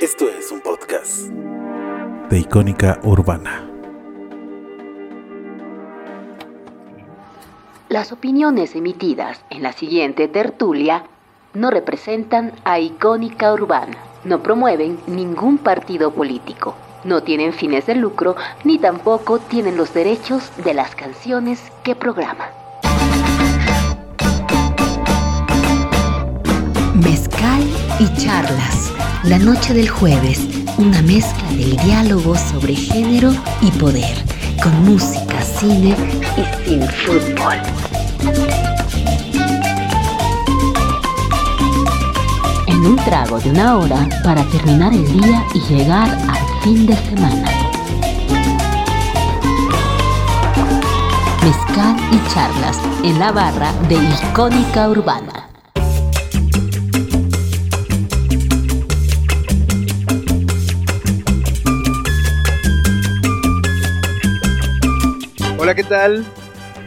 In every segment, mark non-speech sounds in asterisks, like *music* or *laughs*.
Esto es un podcast de Icónica Urbana. Las opiniones emitidas en la siguiente tertulia no representan a Icónica Urbana, no promueven ningún partido político, no tienen fines de lucro ni tampoco tienen los derechos de las canciones que programa. Y charlas. La noche del jueves, una mezcla del diálogo sobre género y poder, con música, cine y sin fútbol. En un trago de una hora para terminar el día y llegar al fin de semana. Mezcal y charlas en la barra de Icónica Urbana. Hola, ¿qué tal?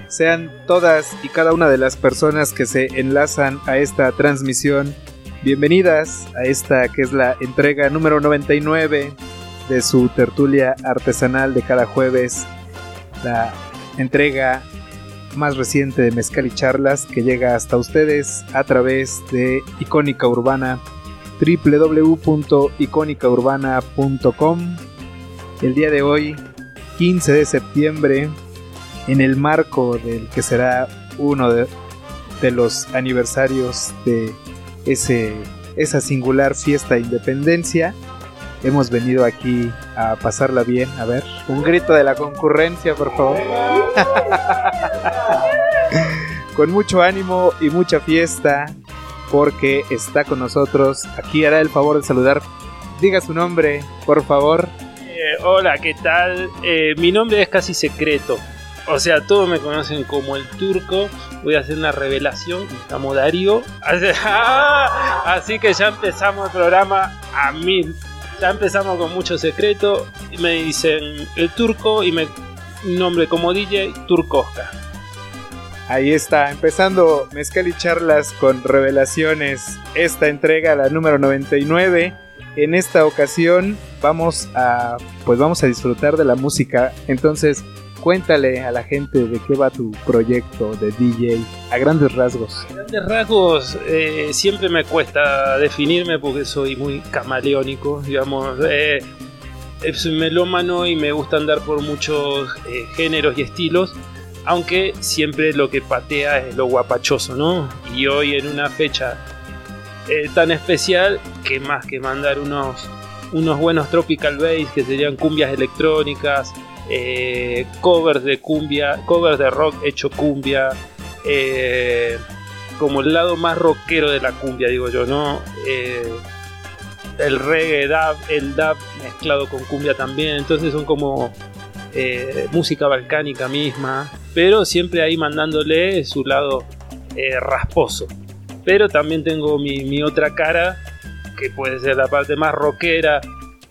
Sean todas y cada una de las personas que se enlazan a esta transmisión bienvenidas a esta que es la entrega número 99 de su tertulia artesanal de cada jueves, la entrega más reciente de Mezcal y Charlas que llega hasta ustedes a través de Icónica Urbana www.icónicaurbana.com el día de hoy 15 de septiembre en el marco del que será uno de, los aniversarios de ese, esa singular fiesta de independencia. Hemos venido aquí a pasarla bien. A ver, un grito de la concurrencia, por favor. *laughs* con mucho ánimo y mucha fiesta, porque está con nosotros. Aquí hará el favor de saludar. Diga su nombre, por favor. Eh, hola, ¿qué tal? Eh, mi nombre es casi secreto. O sea, todos me conocen como el turco. Voy a hacer una revelación. Llamo Darío. *laughs* Así que ya empezamos el programa a mil. Ya empezamos con mucho secreto. Me dicen el turco y me nombre como DJ Turcosca. Ahí está, empezando Mezcal y Charlas con revelaciones. Esta entrega, la número 99. En esta ocasión vamos a pues vamos a disfrutar de la música. Entonces, Cuéntale a la gente de qué va tu proyecto de DJ a grandes rasgos. A grandes rasgos eh, siempre me cuesta definirme porque soy muy camaleónico, digamos. Eh, soy melómano y me gusta andar por muchos eh, géneros y estilos, aunque siempre lo que patea es lo guapachoso, ¿no? Y hoy en una fecha eh, tan especial, que más que mandar unos, unos buenos tropical bass, que serían cumbias electrónicas, eh, covers de cumbia, covers de rock hecho cumbia, eh, como el lado más rockero de la cumbia, digo yo, ¿no? Eh, el reggae, dub, el dub mezclado con cumbia también, entonces son como música balcánica misma, pero siempre ahí mandándole su lado rasposo. Pero también tengo mi, mi otra cara, que puede ser la parte más rockera,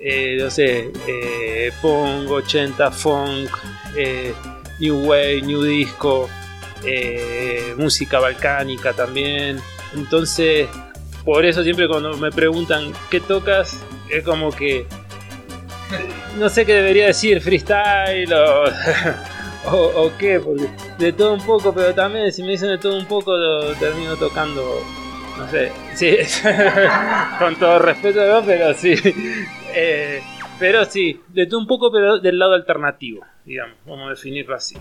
eh, no sé, eh, punk, 80, funk, eh, new wave, new disco, eh, música balcánica también. Entonces, por eso siempre cuando me preguntan qué tocas, es como que no sé qué debería decir, freestyle o, *laughs* o, qué, porque de todo un poco, pero también si me dicen de todo un poco, lo termino tocando no sé, sí, *laughs* con todo respeto, pero sí, eh, pero sí, de un poco, pero del lado alternativo, digamos, vamos a definirlo así.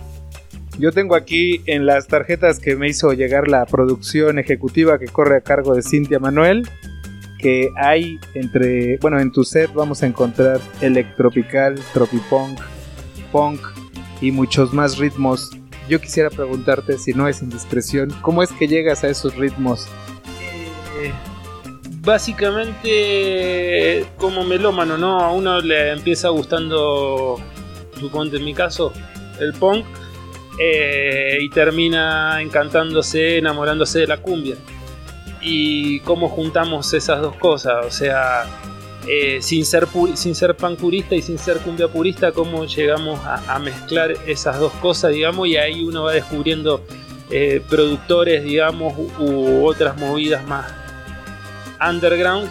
Yo tengo aquí en las tarjetas que me hizo llegar la producción ejecutiva que corre a cargo de Cintia Manuel, que hay entre, bueno, en tu set vamos a encontrar electropical, tropipunk, punk y muchos más ritmos. Yo quisiera preguntarte, si no es indiscreción, ¿cómo es que llegas a esos ritmos? Básicamente como melómano, ¿no? A uno le empieza gustando, suponte en mi caso, el punk eh, y termina encantándose, enamorándose de la cumbia. Y cómo juntamos esas dos cosas, o sea, eh, sin, ser sin ser pan purista y sin ser cumbia purista, cómo llegamos a, mezclar esas dos cosas, digamos, y ahí uno va descubriendo eh, productores, digamos, u otras movidas más underground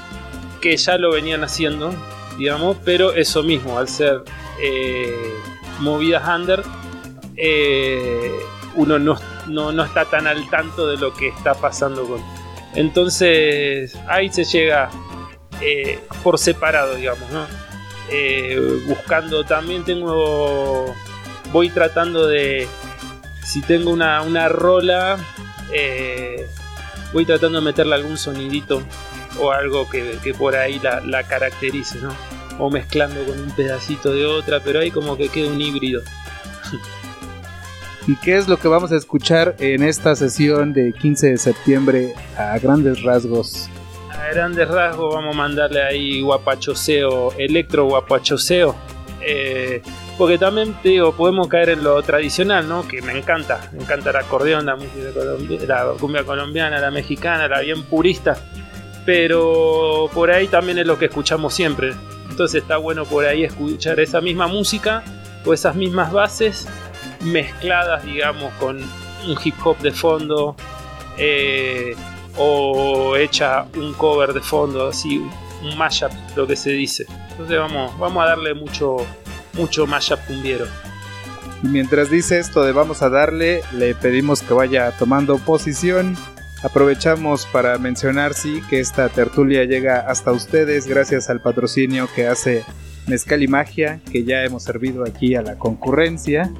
que ya lo venían haciendo, digamos, pero eso mismo, al ser eh, movidas under, eh, uno no, no, está tan al tanto de lo que está pasando con. Entonces ahí se llega eh, por separado, digamos, ¿no? buscando también tengo. Voy tratando de. Si tengo una, una rola, voy tratando de meterle algún sonidito o algo que, por ahí la, la, caracterice, ¿no? O mezclando con un pedacito de otra, pero ahí como que queda un híbrido. ¿Y qué es lo que vamos a escuchar en esta sesión de 15 de septiembre a grandes rasgos? A grandes rasgos vamos a mandarle ahí guapachoseo, electro guapachoseo. Eh, porque también te digo, podemos caer en lo tradicional, ¿no? Que me encanta, me encanta el acordeón, la música la cumbia colombiana, la mexicana, la bien purista pero por ahí también es lo que escuchamos siempre. Entonces está bueno por ahí escuchar esa misma música o esas mismas bases mezcladas, digamos, con un hip hop de fondo eh, o hecha un cover de fondo, así, un mashup, lo que se dice. Entonces vamos, vamos a darle mucho, mucho mashup cumbiero. Mientras dice esto de vamos a darle, le pedimos que vaya tomando posición Aprovechamos para mencionar, sí, que esta tertulia llega hasta ustedes gracias al patrocinio que hace Mezcal y Magia, que ya hemos servido aquí a la concurrencia.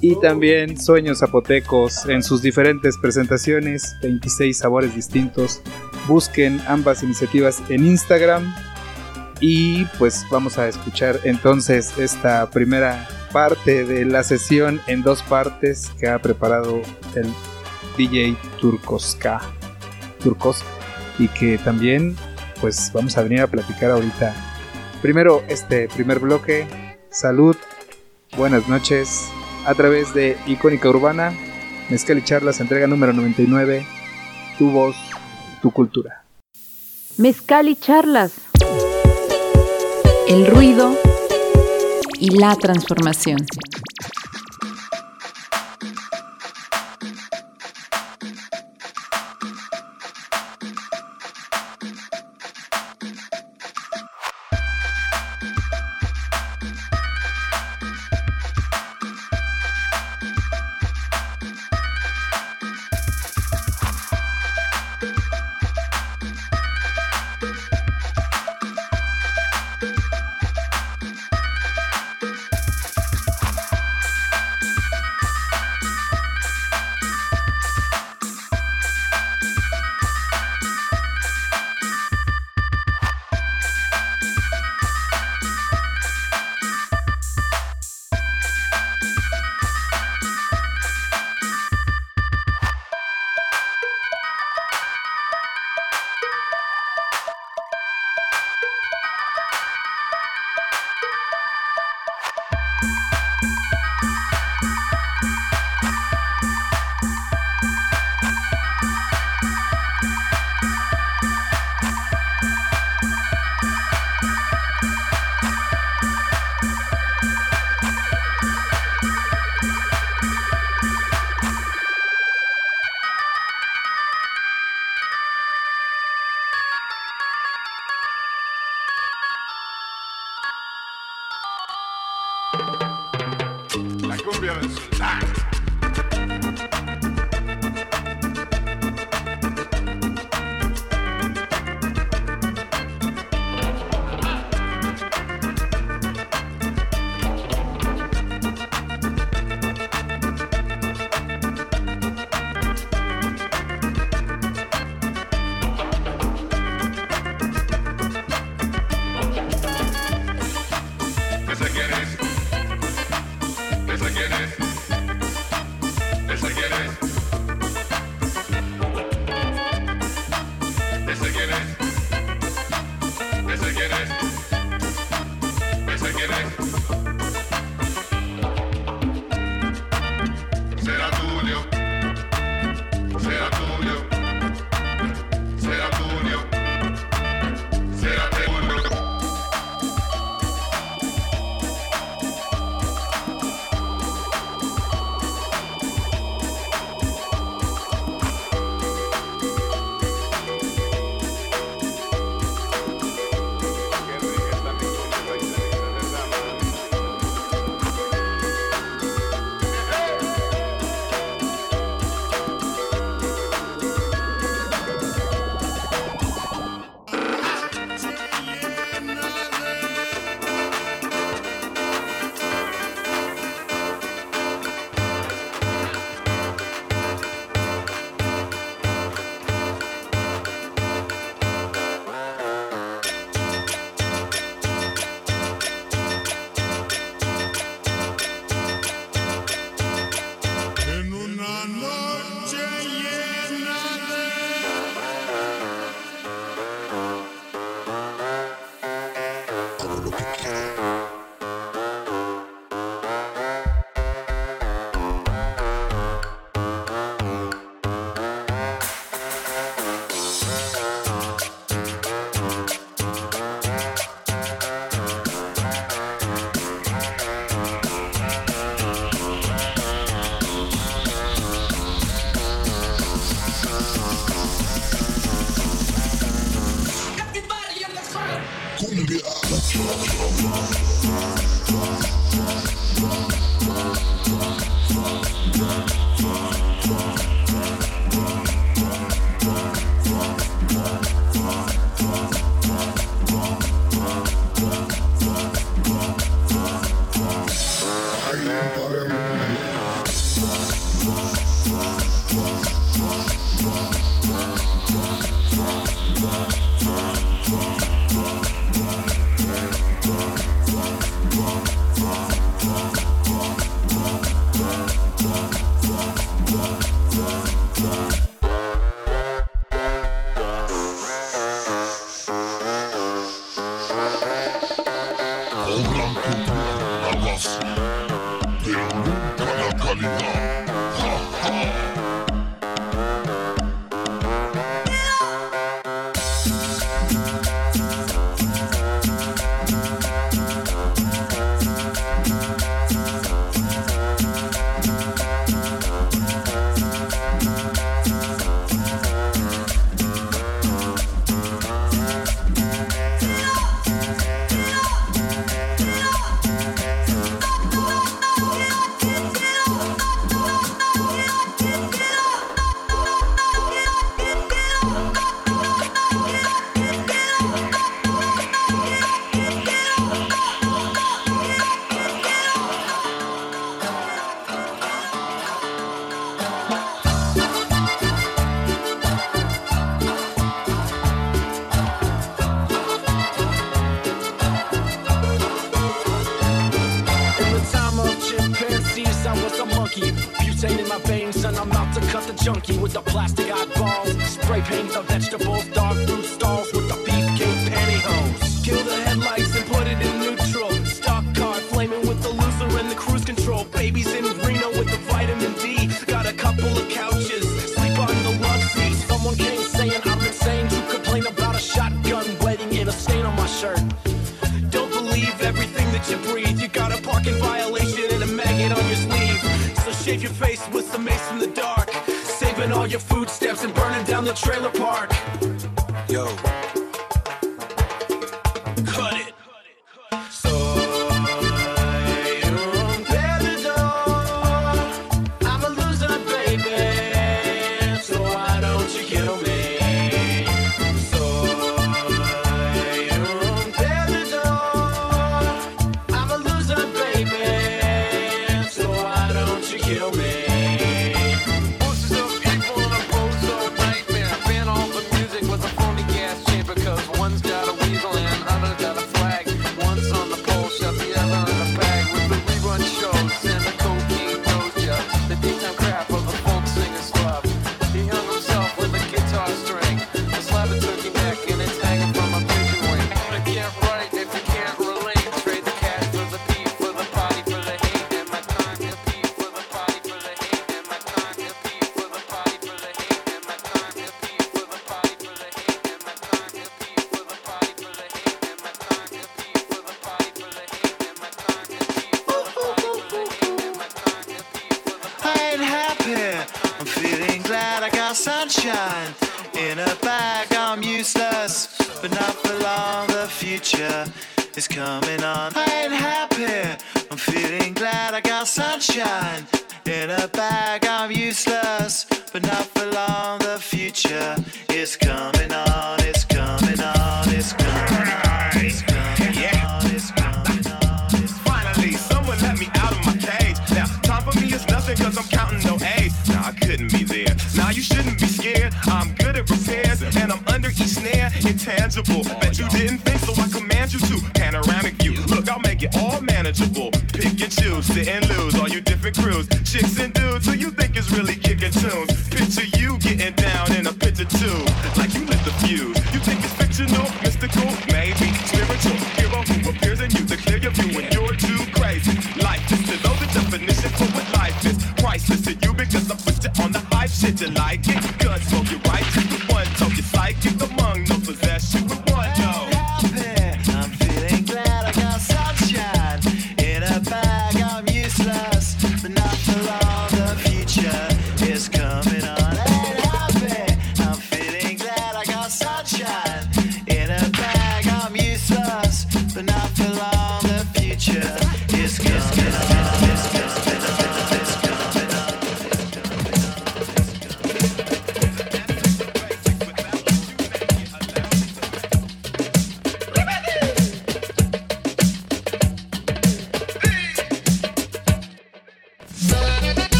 Y también Sueños Zapotecos en sus diferentes presentaciones, 26 sabores distintos. Busquen ambas iniciativas en Instagram. Y pues vamos a escuchar entonces esta primera parte de la sesión en dos partes que ha preparado el DJ Turcoska, Turcos, y que también pues vamos a venir a platicar ahorita. Primero este primer bloque, salud, buenas noches, a través de Icónica Urbana, Mezcal y Charlas, entrega número 99, tu voz, tu cultura. Mezcal y Charlas. El ruido y la transformación.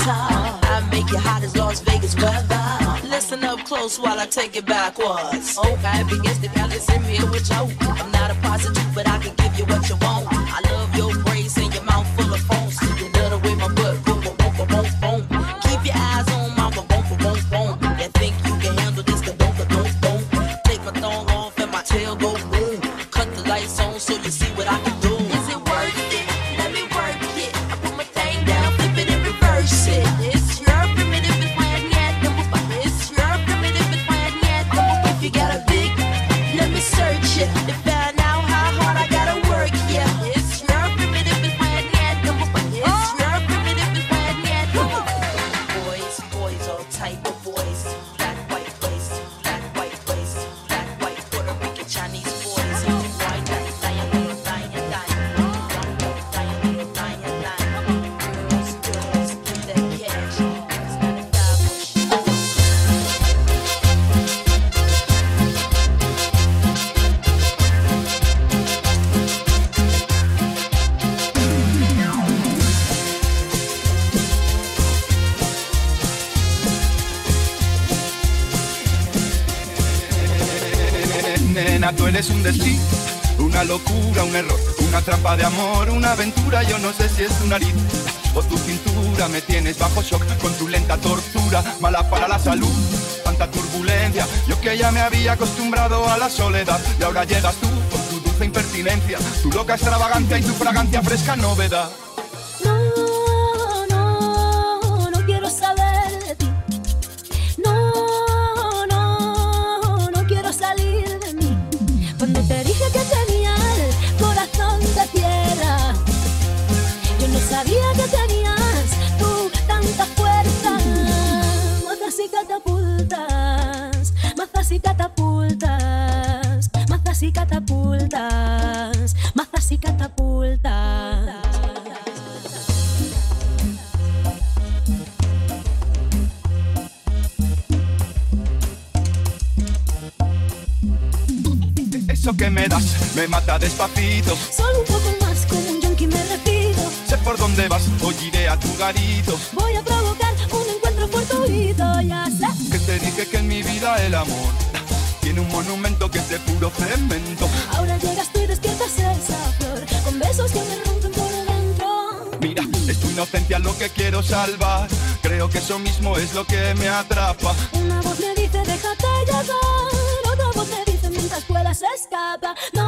time. I make you hot as Las Vegas weather. Listen up close while I take it backwards. Okay, begins the palace in me, you. I'm not a prostitute, but I can give you what. es un destino, una locura, un error, una trampa de amor, una aventura, yo no sé si es tu nariz o tu cintura, me tienes bajo shock con tu lenta tortura, mala para la salud, tanta turbulencia, yo que ya me había acostumbrado a la soledad y ahora llegas tú con tu dulce impertinencia, tu loca extravagancia y tu fragancia fresca novedad. beso que me das me mata despacito. Solo un poco más, como un yonki me retiro. Sé por dónde vas, hoy iré a tu garito. Voy a provocar un encuentro fortuito, ya sé. Que te dije que en mi vida el amor tiene un monumento que es de puro cemento. Ahora llegas tú y despiertas esa flor, con besos que me rompen por dentro. Mira, es tu inocencia lo que quiero salvar. Creo que eso mismo es lo que me atrapa. Una voz me dice, déjate llevar nunca puedas escapar. No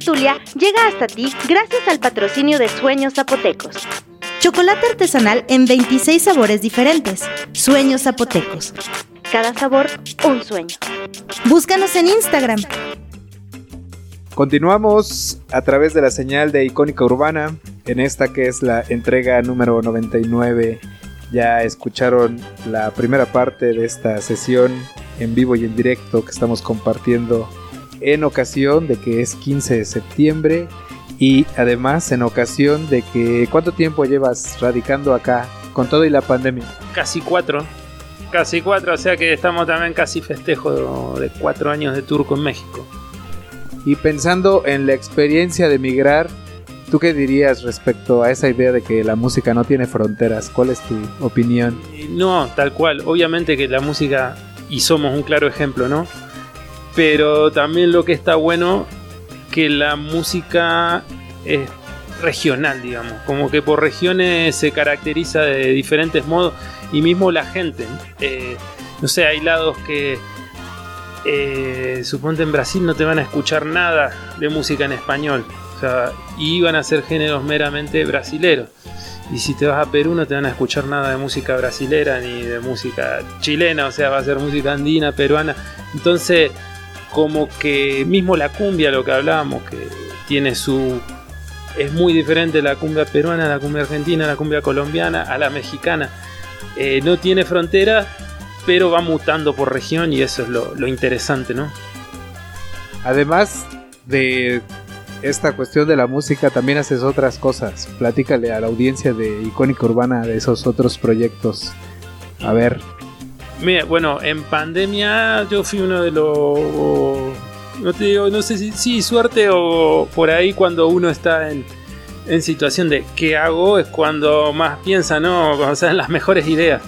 llega hasta ti gracias al patrocinio de Sueños Zapotecos. Chocolate artesanal en 26 sabores diferentes. Sueños Zapotecos. Cada sabor, un sueño. Búscanos en Instagram. Continuamos a través de la señal de Icónica Urbana en esta que es la entrega número 99. Ya escucharon la primera parte de esta sesión en vivo y en directo que estamos compartiendo en ocasión de que es 15 de septiembre y además en ocasión de que ¿cuánto tiempo llevas radicando acá con todo y la pandemia? Casi cuatro. Casi cuatro, o sea que estamos también casi festejo de cuatro años de turco en México. Y pensando en la experiencia de migrar, ¿tú qué dirías respecto a esa idea de que la música no tiene fronteras? ¿Cuál es tu opinión? No, tal cual. Obviamente que la música, y somos un claro ejemplo, ¿no? Pero también lo que está bueno, que la música es regional, digamos. Como que por regiones se caracteriza de diferentes modos. Y mismo la gente. eh, no sé, hay lados que eh, suponte en Brasil no te van a escuchar nada de música en español. O sea, y van a ser géneros meramente brasileros. Y si te vas a Perú no te van a escuchar nada de música brasilera ni de música chilena, o sea, va a ser música andina, peruana. Entonces, como que mismo la cumbia, lo que hablábamos, que tiene su... Es muy diferente la cumbia peruana, la cumbia argentina, la cumbia colombiana, a la mexicana. Eh, no tiene fronteras, pero va mutando por región y eso es lo, lo interesante, ¿no? Además de esta cuestión de la música, también haces otras cosas. Platícale a la audiencia de Icónica Urbana de esos otros proyectos. A ver, Mira, bueno, en pandemia yo fui uno de los. No te digo, no sé si sí, suerte o por ahí cuando uno está en, en situación de qué hago, es cuando más piensa, ¿no? Cuando salen las mejores ideas.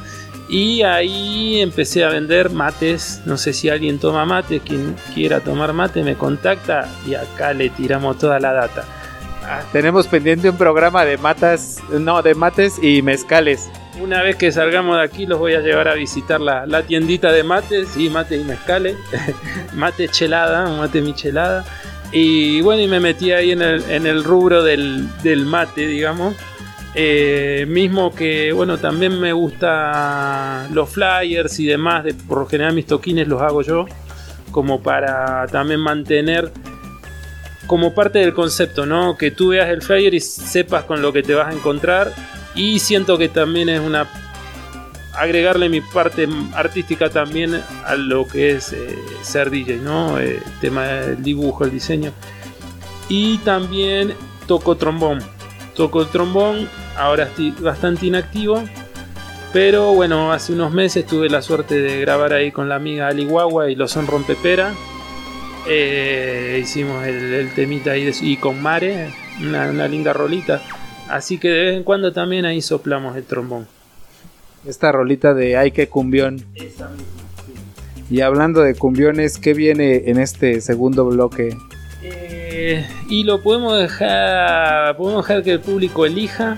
Y ahí empecé a vender mates. No sé si alguien toma mate, quien quiera tomar mate me contacta y acá le tiramos toda la data. tenemos pendiente un programa de matas, no, de mates y mezcales. Una vez que salgamos de aquí los voy a llevar a visitar la, la tiendita de mates y mate y mezcales. *laughs* mate chelada, mate michelada. Y bueno, y me metí ahí en el, en el rubro del, del mate, digamos. Eh, mismo que, bueno, también me gusta los flyers y demás. De, por lo general mis toquines los hago yo. Como para también mantener como parte del concepto, ¿no? Que tú veas el flyer y sepas con lo que te vas a encontrar. Y siento que también es una agregarle mi parte artística también a lo que es eh, ser DJ, ¿no? Eh, El tema del dibujo, el diseño. Y también toco trombón. Toco trombón, ahora estoy bastante inactivo. Pero bueno, hace unos meses tuve la suerte de grabar ahí con la amiga Ali Guagua y los son rompepera. Eh, hicimos el, temita ahí y con Mare, una linda rolita. Así que de vez en cuando también ahí soplamos el trombón. Esta rolita de Ay que cumbión. Y hablando de cumbiones, ¿qué viene en este segundo bloque? Eh, y lo podemos dejar, podemos dejar que el público elija,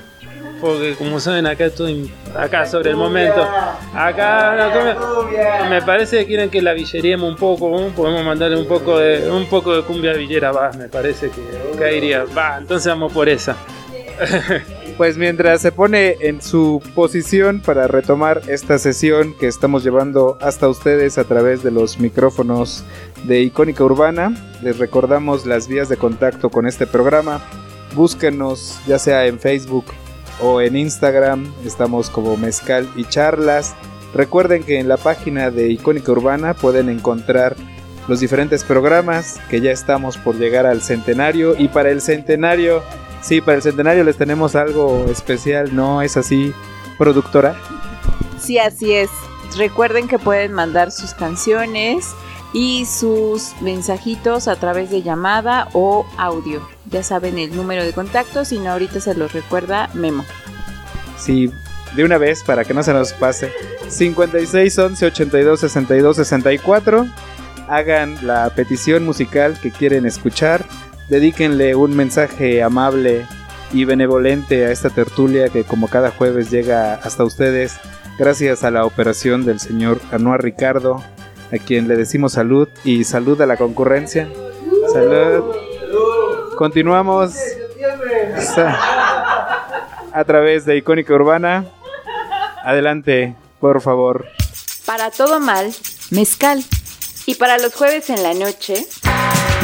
porque como saben acá estoy acá sobre el momento. Acá no, me parece que quieren que la villeriemos un poco, podemos mandarle un poco de un poco de cumbia villera, va, me parece que caería. Va, entonces vamos por esa. *laughs* Pues mientras se pone en su posición para retomar esta sesión que estamos llevando hasta ustedes a través de los micrófonos de Icónica Urbana, les recordamos las vías de contacto con este programa. Búsquenos ya sea en Facebook o en Instagram, estamos como Mezcal y Charlas. Recuerden que en la página de Icónica Urbana pueden encontrar los diferentes programas que ya estamos por llegar al centenario y para el centenario Sí, para el centenario les tenemos algo especial, ¿no? Es así, productora. Sí, así es. Recuerden que pueden mandar sus canciones y sus mensajitos a través de llamada o audio. Ya saben el número de contacto, si no ahorita se los recuerda Memo. Sí, de una vez para que no se nos pase. 56 11 82 62 64. Hagan la petición musical que quieren escuchar. Dedíquenle un mensaje amable y benevolente a esta tertulia que como cada jueves llega hasta ustedes gracias a la operación del señor Anuar Ricardo, a quien le decimos salud y salud a la concurrencia. Salud. Continuamos a través de Icónica Urbana. Adelante, por favor. Para todo mal, mezcal. Y para los jueves en la noche,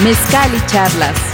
Mezcal y charlas.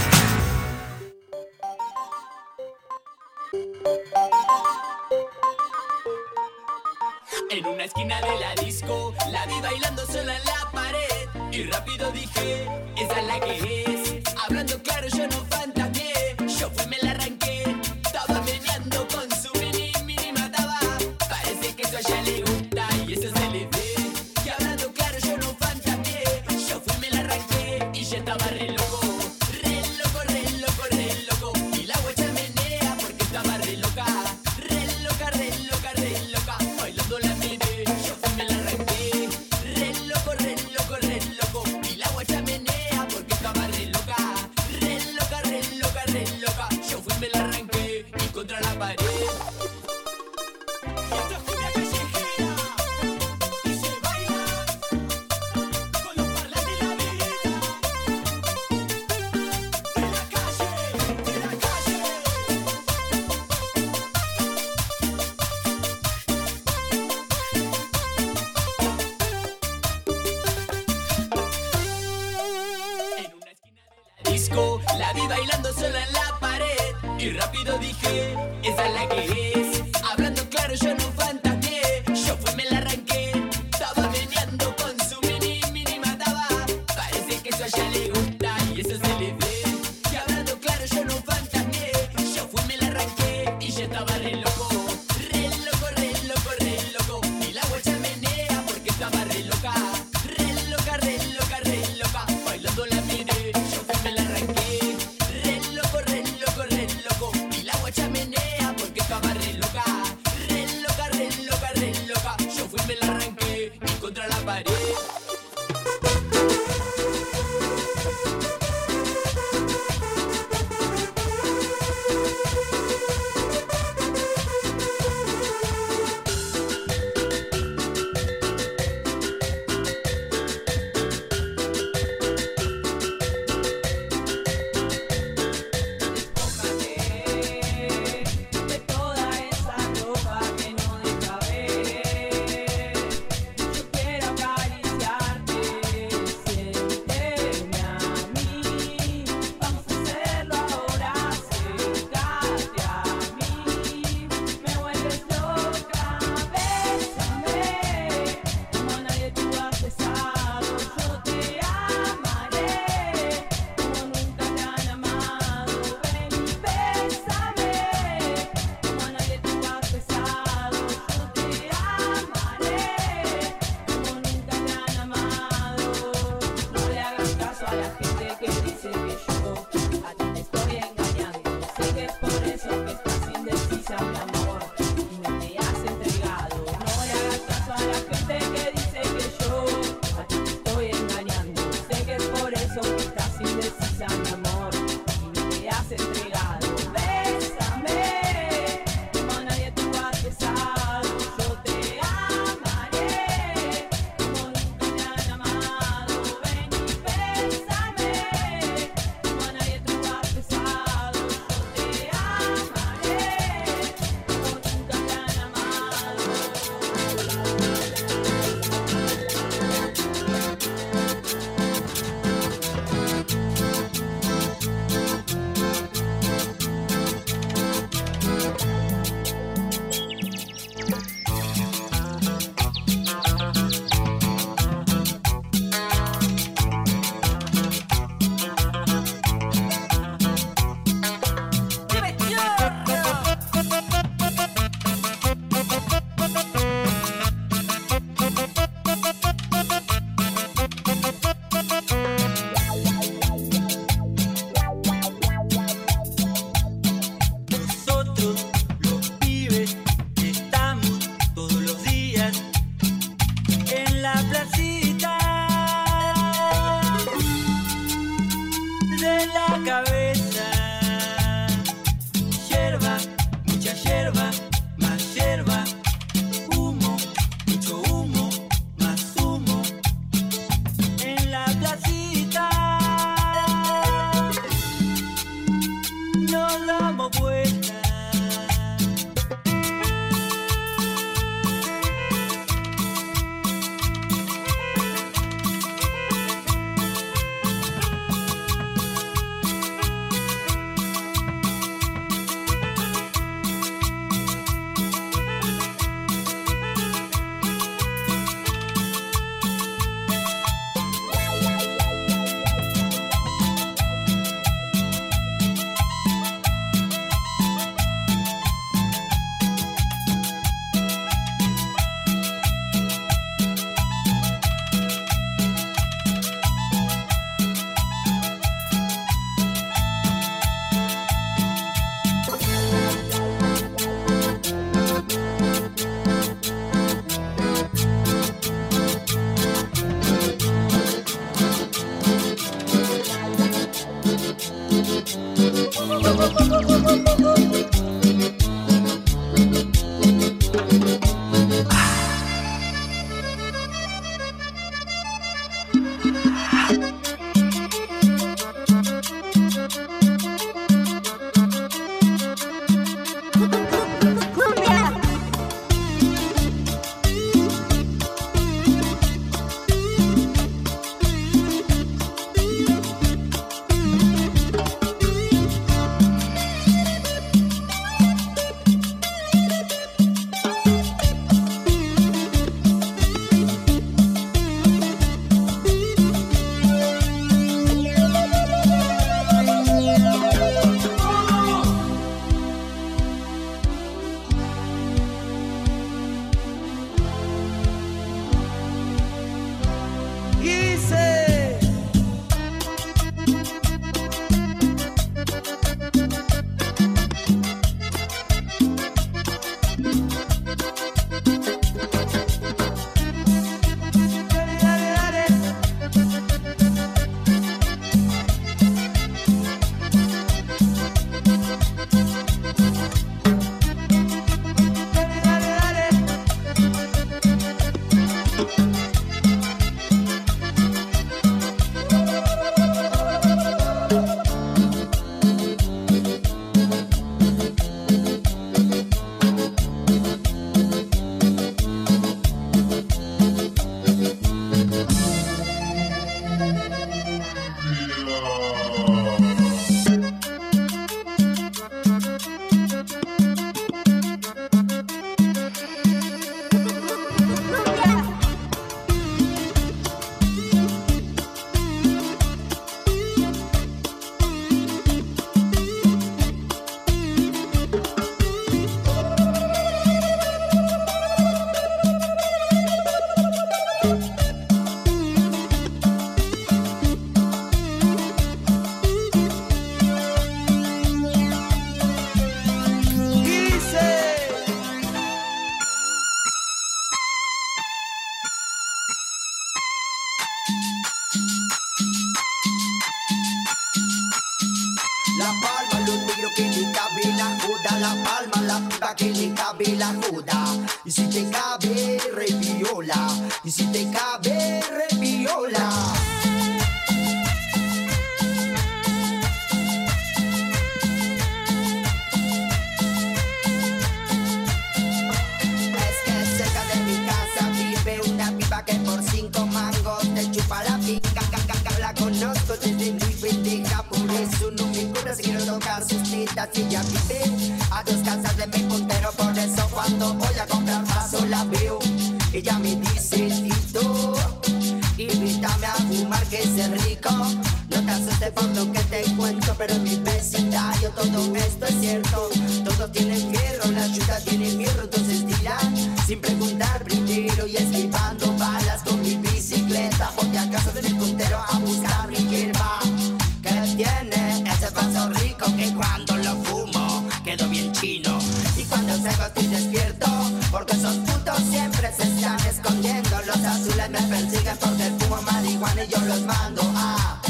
yo los mando a.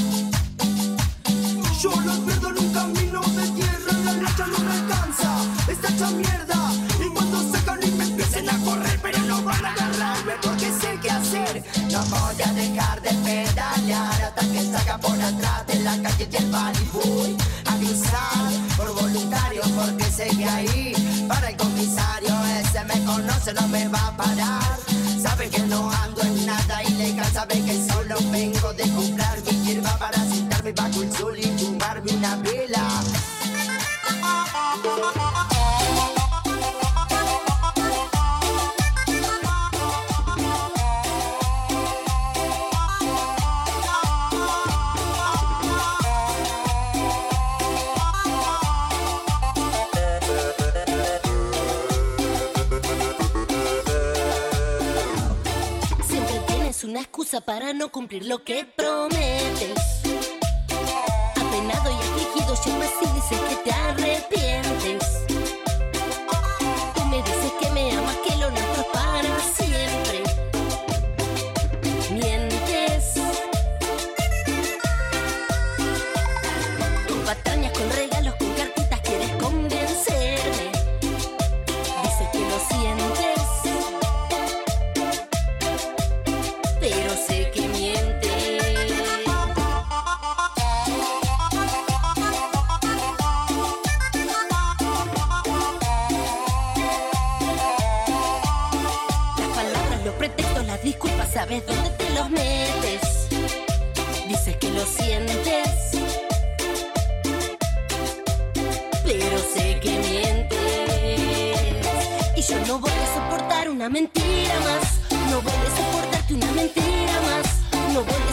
Yo los pierdo en un camino de tierra, la lucha no me alcanza, está hecha mierda. Y cuando se y me empiecen a correr, pero no van a agarrarme porque sé qué hacer. No voy a dejar de pedalear hasta que salga por atrás de la calle del Malibu. A cruzar por voluntario porque sé que ahí para el comisario ese me conoce, no me va a parar. Sabe que no ando en nada ilegal, sabe que soy Vengo de comprar mi hierba para sentarme bajo el sol y fumarme una vela. para no cumplir lo que prometes. Apenado y afligido llamas y dices que te arrepientes. Yo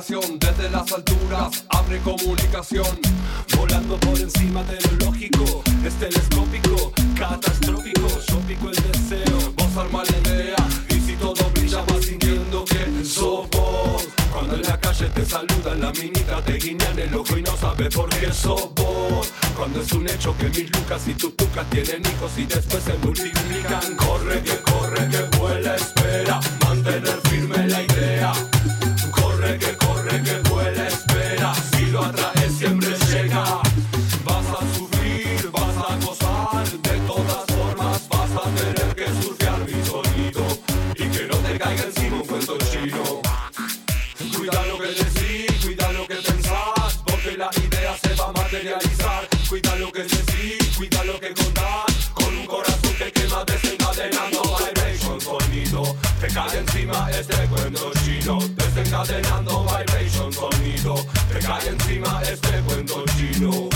contaminación la idea se va a materializar. Cuida lo que decís, cuida lo que contás, con un corazón que quema desencadenando vibration sonido. Te cae encima este cuento chino, desencadenando vibration sonido. Te cae encima este cuento chino.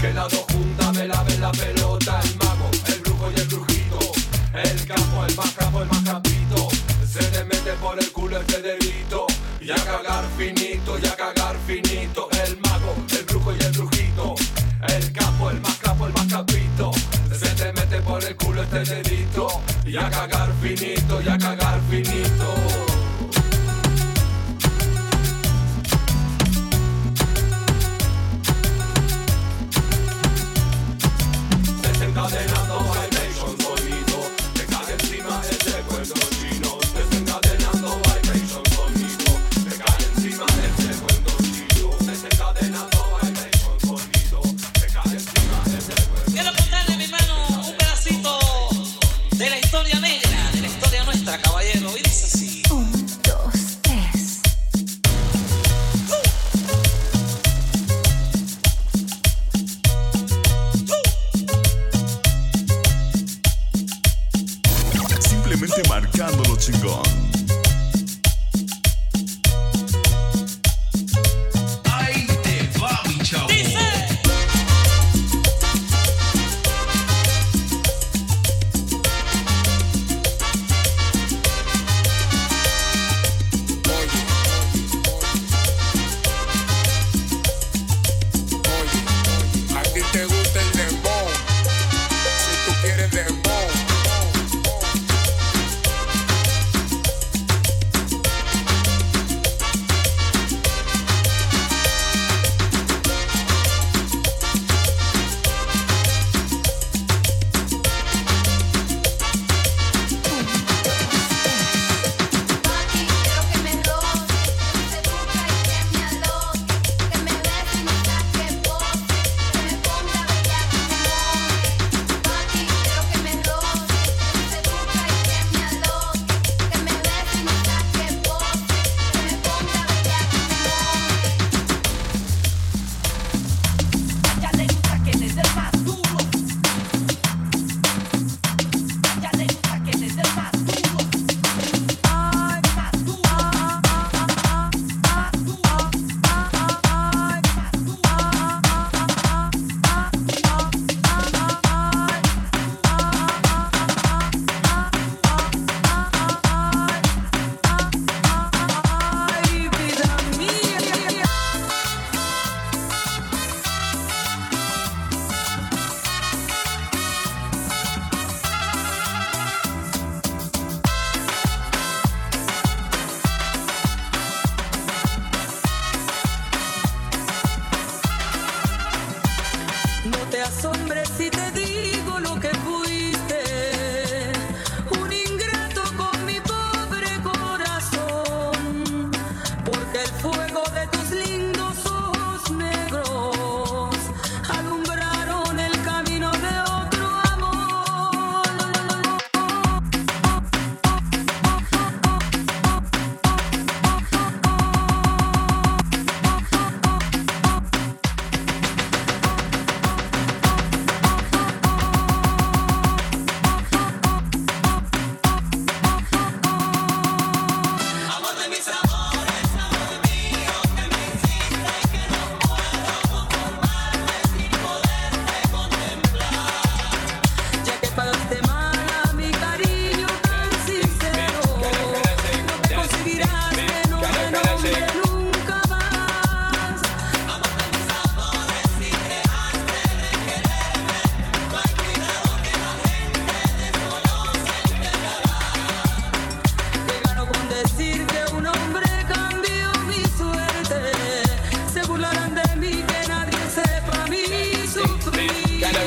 Que las dos juntas me laven la pelota. El mago, el brujo y el brujito, el capo, el más capo, el más capito. Se le mete por el culo este dedito. Y a cagar finito, y a cagar finito. El mago, el brujo y el brujito, el capo, el más capo, el más capito. Se te mete por el culo este dedito. Y a cagar finito, y a cagar finito.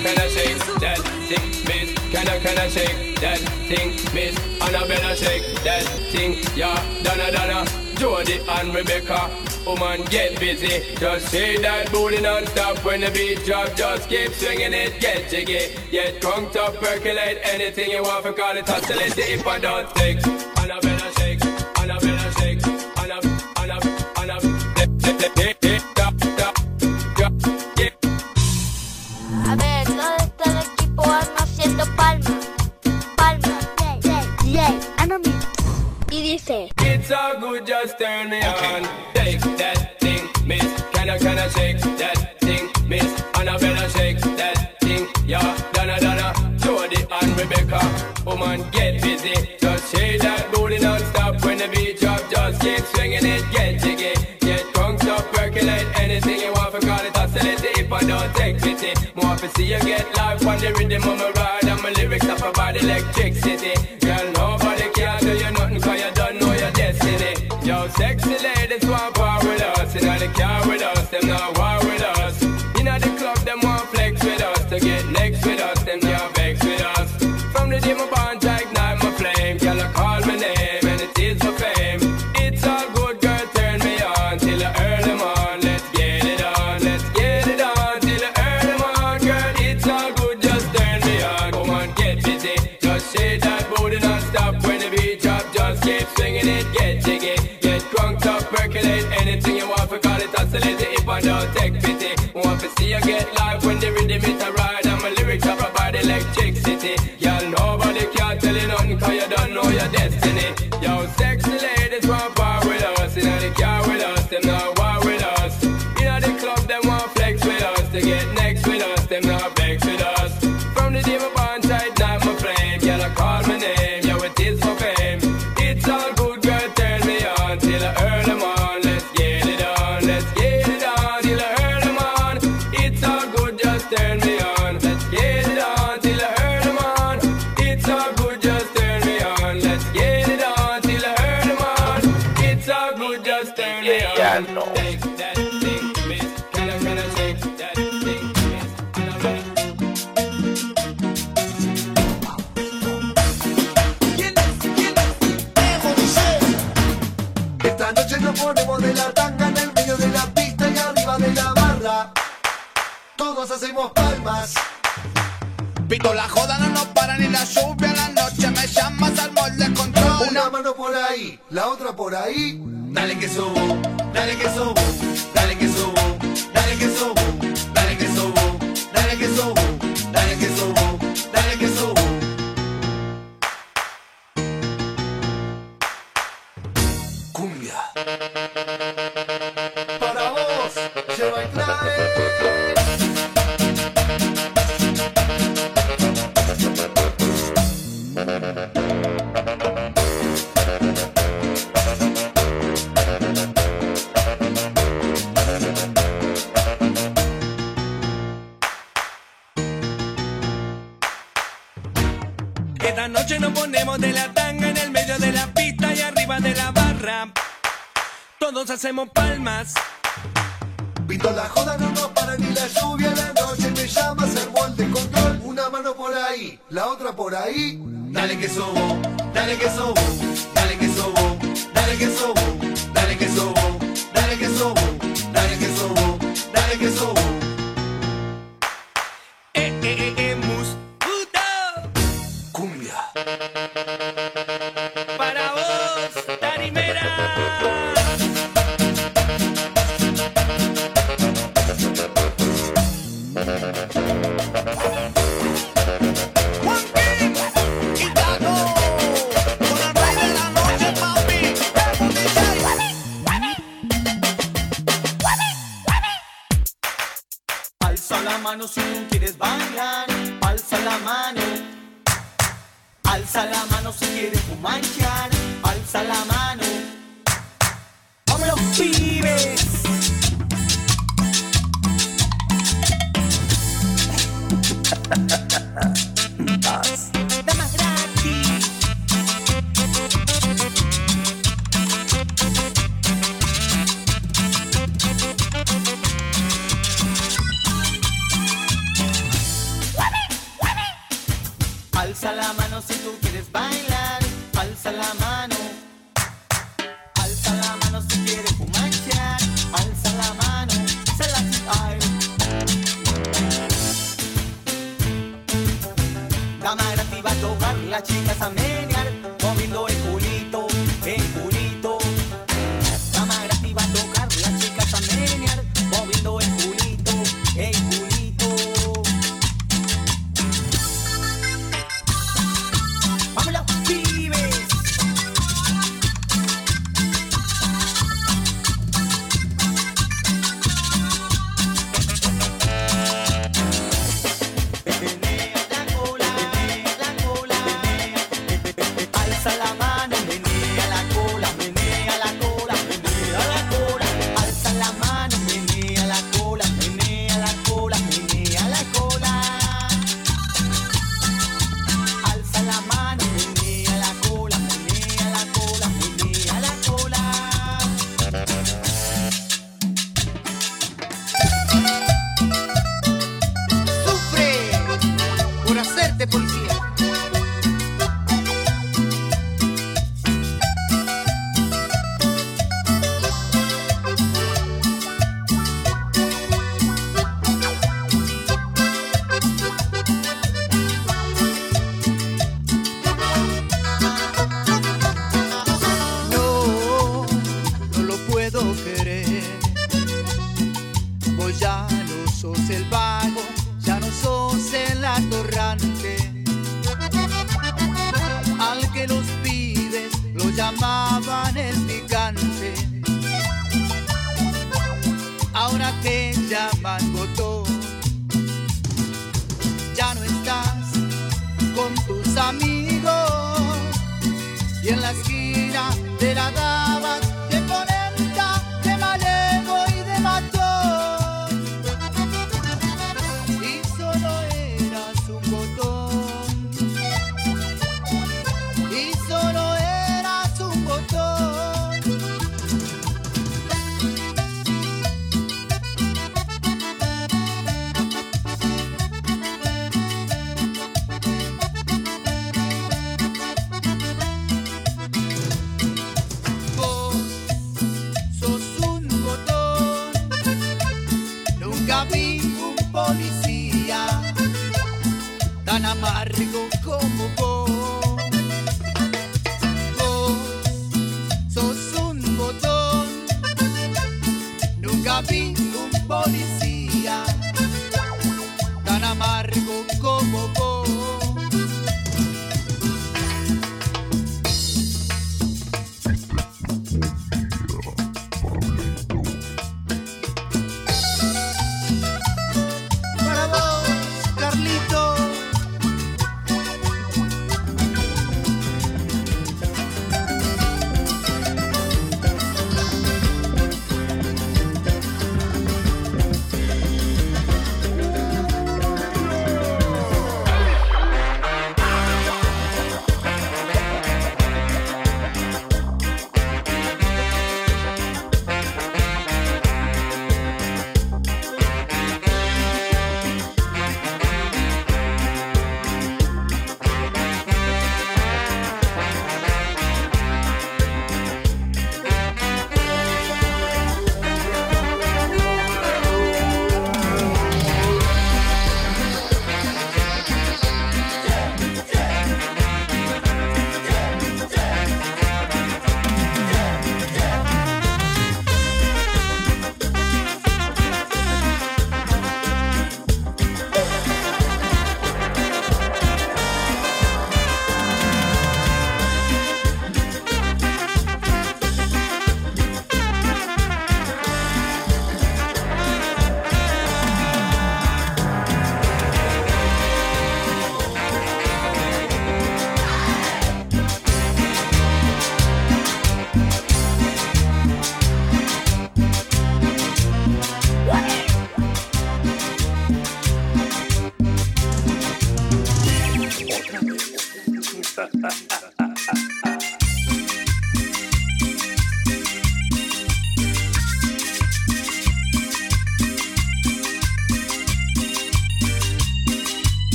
can I shake that thing, miss? Can I, can I shake that thing, miss? And I better shake that thing, yeah. Donna, Donna, Jody and Rebecca. Woman, get busy. Just say that booty non-stop when the beat drop. Just keep swinging it, get jiggy. Get drunk, top, percolate anything you want for call it hostility. If I don't shake, and I better shake, and I better shake, and I, and I, and I, and I, and I, and I, and I, and I all good, just turn me on. Take that thing, miss. Can I, can I shake that thing, miss? Annabella shake that thing, yeah. Donna, Donna, Jody and Rebecca. Woman, get busy. Just shake that booty non-stop when the beat drop. Just keep swinging it, get jiggy. Get crunked up, percolate anything you want for call it oscillate if I don't take pity. More to see you get live on the rhythm of my ride and my lyrics up about electricity. Esta noche nos ponemos de la tanga en el medio de la pista y arriba de la barra. Todos hacemos palmas. Pito la joda, no nos para ni la lluvia la noche. Me llamas al molde control. Una mano por ahí, la otra por ahí. Dale que subo, dale que subo, dale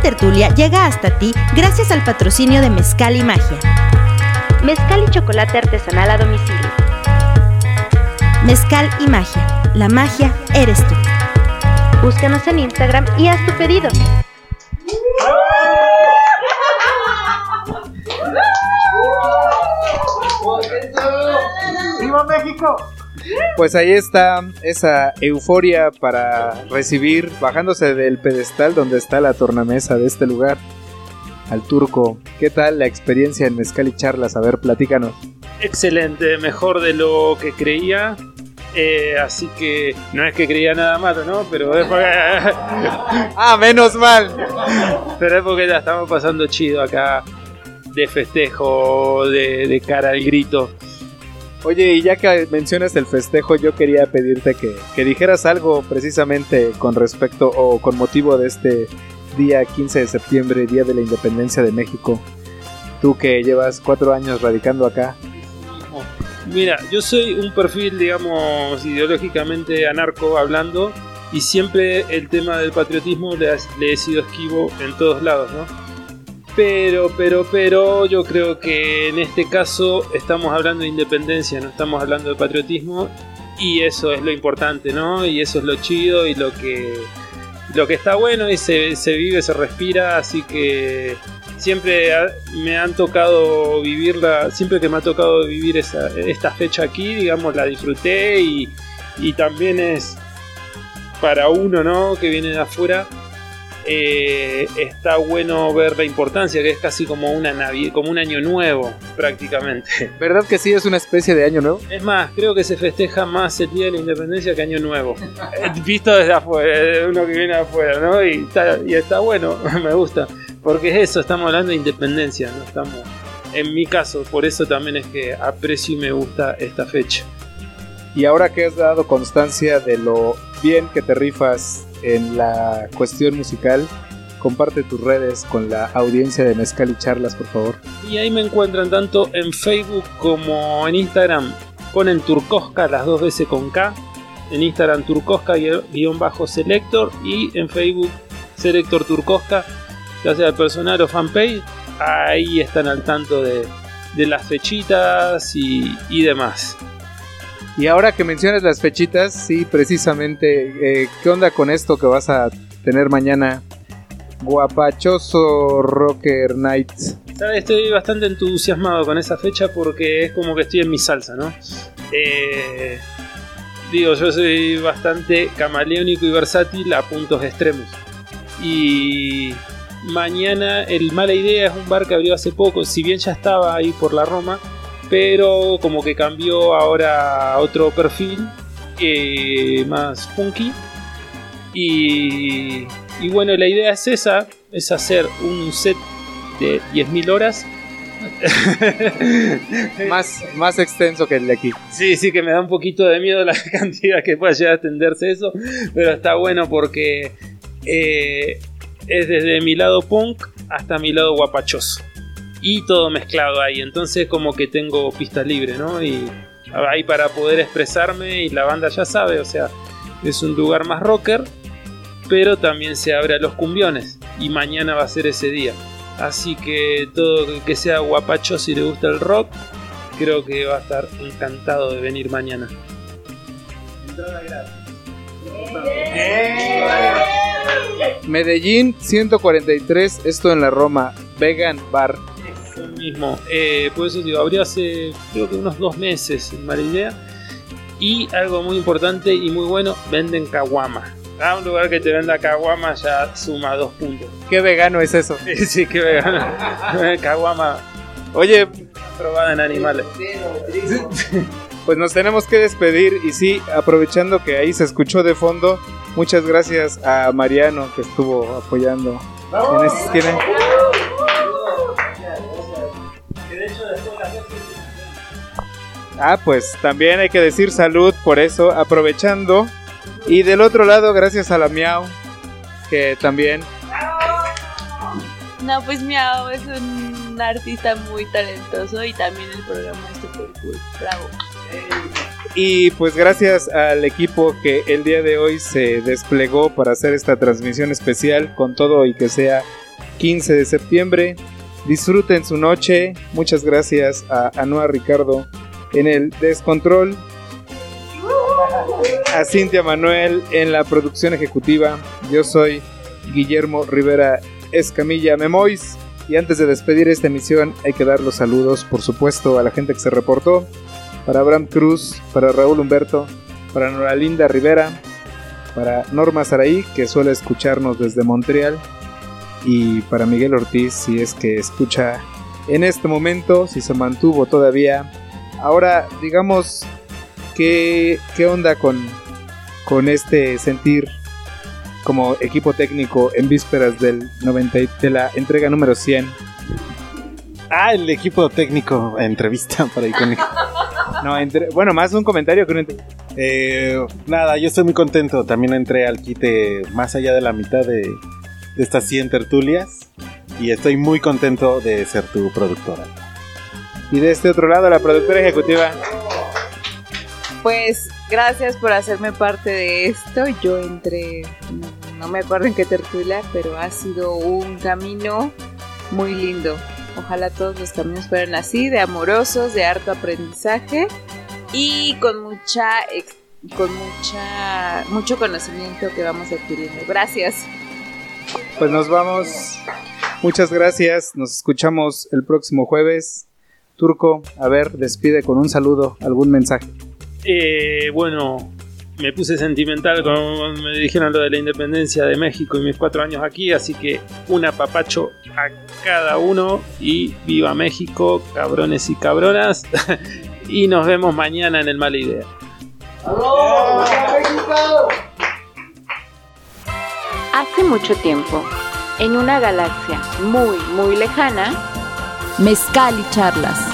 tertulia llega hasta ti gracias al patrocinio de Mezcal y Magia. Mezcal y chocolate artesanal a domicilio. Mezcal y Magia. La magia eres tú. Búscanos en Instagram y haz tu pedido. ¡Viva México! Pues ahí está esa euforia para recibir, bajándose del pedestal donde está la tornamesa de este lugar, al turco. ¿Qué tal la experiencia en Mezcal y Charlas? A ver, platícanos. Excelente, mejor de lo que creía. Eh, así que no es que creía nada malo, ¿no? Pero es porque... *laughs* ah, menos mal. Pero es porque la estamos pasando chido acá de festejo, de, de cara al grito. Oye, y ya que mencionas el festejo, yo quería pedirte que, que dijeras algo precisamente con respecto o con motivo de este día 15 de septiembre, Día de la Independencia de México. Tú que llevas cuatro años radicando acá. Mira, yo soy un perfil, digamos, ideológicamente anarco hablando y siempre el tema del patriotismo le, he sido esquivo en todos lados, ¿no? Pero, pero, pero, yo creo que en este caso estamos hablando de independencia, no estamos hablando de patriotismo y eso es lo importante, ¿no? Y eso es lo chido y lo que, lo que está bueno y se, se vive, se respira, así que siempre me han tocado vivirla, siempre que me ha tocado vivir esta fecha aquí, digamos, la disfruté y, y también es para uno, ¿no? Que viene de afuera, eh, está bueno ver la importancia, que es casi como una Navi- como un año nuevo, prácticamente. *laughs* ¿Verdad que sí es una especie de año nuevo? Es más, creo que se festeja más el Día de la Independencia que Año Nuevo. *laughs* Eh, Visto desde afuera, de uno que viene afuera, ¿no? Y está, y está bueno, *laughs* me gusta. Porque es eso, estamos hablando de independencia, no estamos... En mi caso, por eso también es que aprecio y me gusta esta fecha. Y ahora que has dado constancia de lo bien que te rifas en la cuestión musical, comparte tus redes con la audiencia de Mezcal y Charlas, por favor. Y ahí me encuentran tanto en Facebook como en Instagram. Ponen Turcosca las dos veces con K. En Instagram Turcosca guion bajo Selector y en Facebook Selector Turcosca, ya sea personal o fanpage. Ahí están al tanto de, las fechitas y demás. Y ahora que mencionas las fechitas, sí, precisamente, eh, ¿qué onda con esto que vas a tener mañana? Guapachoso Rocker Night. Estoy bastante entusiasmado con esa fecha porque es como que estoy en mi salsa, ¿no? Eh, digo, yo soy bastante camaleónico y versátil a puntos extremos. Y mañana el Mala Idea es un bar que abrió hace poco, si bien ya estaba ahí por la Roma, pero como que cambió ahora a otro perfil eh, más funky. Y, y bueno, la idea es esa, es hacer un set de 10.000 horas. *laughs* más, más extenso que el de aquí. Sí, sí, que me da un poquito de miedo la *laughs* cantidad que pueda llegar a extenderse eso, pero está bueno porque eh, es desde mi lado punk hasta mi lado guapachoso. Y todo mezclado ahí, entonces como que tengo pista libre, ¿no? Y ahí para poder expresarme y la banda ya sabe, o sea, es un lugar más rocker, pero también se abre a los cumbiones y mañana va a ser ese día. Así que todo que sea guapacho si le gusta el rock, creo que va a estar encantado de venir mañana. Medellín 143, esto en la Roma, Vegan Bar. Mismo, eh, por eso digo, abrió hace creo que unos dos meses en mala idea. Y algo muy importante y muy bueno, venden caguama. A un lugar que te venda caguama ya suma dos puntos. ¿Qué vegano es eso? *laughs* Sí, qué vegano. caguama Oye, probada en animales. Pues nos tenemos que despedir y sí, aprovechando que ahí se escuchó de fondo, muchas gracias a Mariano que estuvo apoyando en este esquina. Ah, pues también hay que decir salud por eso, aprovechando. Y del otro lado, gracias a la Miau, que también No, pues Miau es un artista muy talentoso y también el programa es super cool. Bravo. Y pues gracias al equipo que el día de hoy se desplegó para hacer esta transmisión especial con todo y que sea 15 de septiembre. Disfruten su noche. Muchas gracias a Anuar Ricardo en el Descontrol. A Cintia Manuel en la producción ejecutiva. Yo soy Guillermo Rivera Escamilla Memois. Y antes de despedir esta emisión hay que dar los saludos, por supuesto, a la gente que se reportó. Para Abraham Cruz, para Raúl Humberto, para Noralinda Rivera, para Norma Saraí, que suele escucharnos desde Montreal, y para Miguel Ortiz, si es que escucha en este momento, si se mantuvo todavía. Ahora, digamos, ¿qué, qué onda con, con este sentir como equipo técnico en vísperas del 90, y- de la entrega número 100? Ah, el equipo técnico, entrevista *laughs* para Icónico. No, entre- bueno, más un comentario que entre- Eh, nada, yo estoy muy contento. También entré al quite más allá de la mitad de, de estas 100 tertulias. Y estoy muy contento de ser tu productora. Y de este otro lado, la productora ejecutiva. Pues gracias por hacerme parte de esto. Yo entré, no, me acuerdo en qué tertulia, pero ha sido un camino muy lindo. Ojalá todos los caminos fueran así, de amorosos, de harto aprendizaje y con mucha, con mucha, mucho conocimiento que vamos adquiriendo. Gracias. Pues nos vamos. Muchas gracias. Nos escuchamos el próximo jueves. Turco, a ver, despide con un saludo, algún mensaje. Eh, bueno, me puse sentimental cuando me dijeron lo de la independencia de México y mis cuatro años aquí, así que un apapacho a cada uno y viva México, cabrones y cabronas. *laughs* y nos vemos mañana en el Mala Idea. Hace mucho tiempo, en una galaxia muy, muy lejana, Mezcal y charlas.